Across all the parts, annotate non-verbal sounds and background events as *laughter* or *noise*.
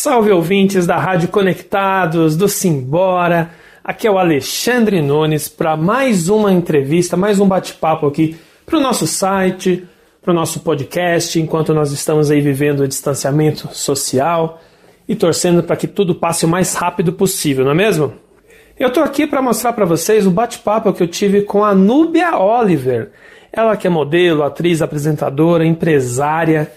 Salve ouvintes da Rádio Conectados, do Simbora. Aqui é o Alexandre Nunes para mais uma entrevista, mais um bate-papo aqui para o nosso site, para o nosso podcast, enquanto nós estamos aí vivendo o distanciamento social e torcendo para que tudo passe o mais rápido possível, não é mesmo? Eu estou aqui para mostrar para vocês o bate-papo que eu tive com a Núbia Oliver. Ela que é modelo, atriz, apresentadora, empresária.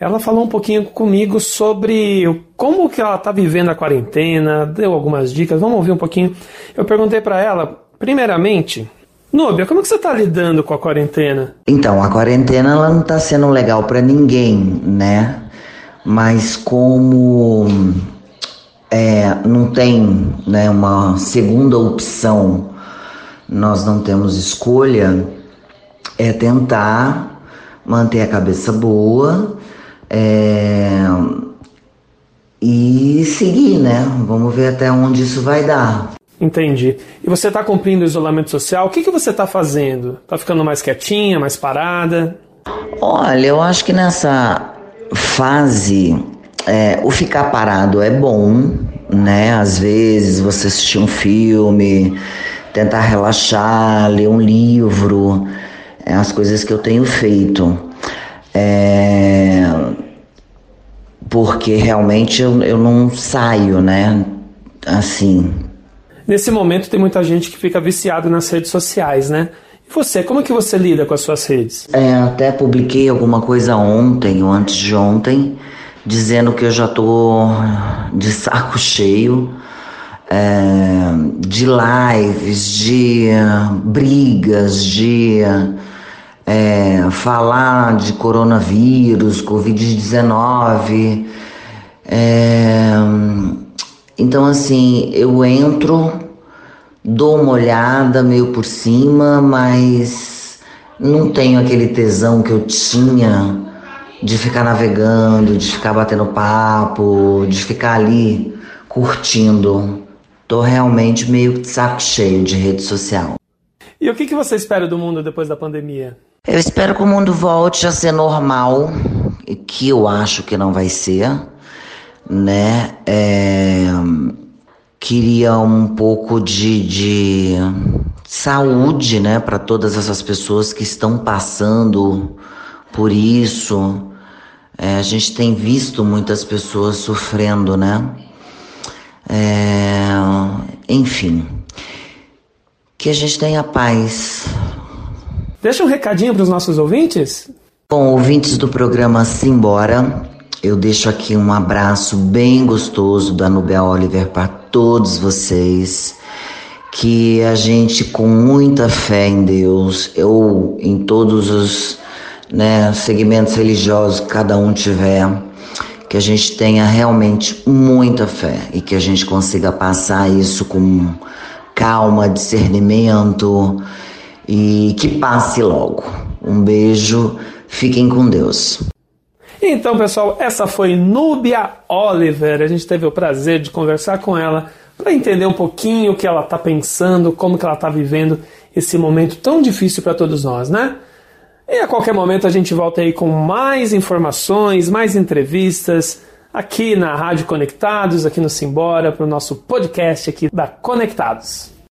Ela falou um pouquinho comigo sobre como que ela está vivendo a quarentena, deu algumas dicas. Vamos ouvir um pouquinho. Eu perguntei para ela, primeiramente, Núbia, como que você está lidando com a quarentena? Então, a quarentena ela não está sendo legal para ninguém, né? Mas como é, não tem né, uma segunda opção, nós não temos escolha, é tentar manter a cabeça boa é, e seguir, né? Vamos ver até onde isso vai dar. Entendi. E você está cumprindo o isolamento social? O que, que você está fazendo? Está ficando mais quietinha, mais parada? Olha, eu acho que nessa fase é, o ficar parado é bom, né? Às vezes você assistir um filme, tentar relaxar, ler um livro, é as coisas que eu tenho feito. É, porque realmente eu, eu não saio, né? Assim. Nesse momento tem muita gente que fica viciado nas redes sociais, né? E você, como é que você lida com as suas redes? É, até publiquei alguma coisa ontem ou antes de ontem dizendo que eu já tô de saco *laughs* cheio é, de lives, de brigas, de é, falar de coronavírus, Covid-19. É, então, assim, eu entro, dou uma olhada meio por cima, mas não tenho aquele tesão que eu tinha de ficar navegando, de ficar batendo papo, de ficar ali curtindo. Tô realmente meio de saco cheio de rede social. E o que, que você espera do mundo depois da pandemia? Eu espero que o mundo volte a ser normal, que eu acho que não vai ser, né? É... Queria um pouco de, de saúde, né, para todas essas pessoas que estão passando por isso. É, a gente tem visto muitas pessoas sofrendo, né? É, enfim, que a gente tenha paz. Deixa um recadinho para os nossos ouvintes. Bom, ouvintes do programa Simbora, eu deixo aqui um abraço bem gostoso da Nubia Oliver para todos vocês. Que a gente, com muita fé em Deus, ou em todos os né, segmentos religiosos que cada um tiver, que a gente tenha realmente muita fé e que a gente consiga passar isso com calma, discernimento e que passe logo. Um beijo, fiquem com Deus. Então, pessoal, essa foi Núbia Oliver. A gente teve o prazer de conversar com ela para entender um pouquinho o que ela está pensando, como que ela está vivendo esse momento tão difícil para todos nós, né? E a qualquer momento a gente volta aí com mais informações, mais entrevistas aqui na Rádio Conectados, aqui no Simbora, para o nosso podcast aqui da Conectados.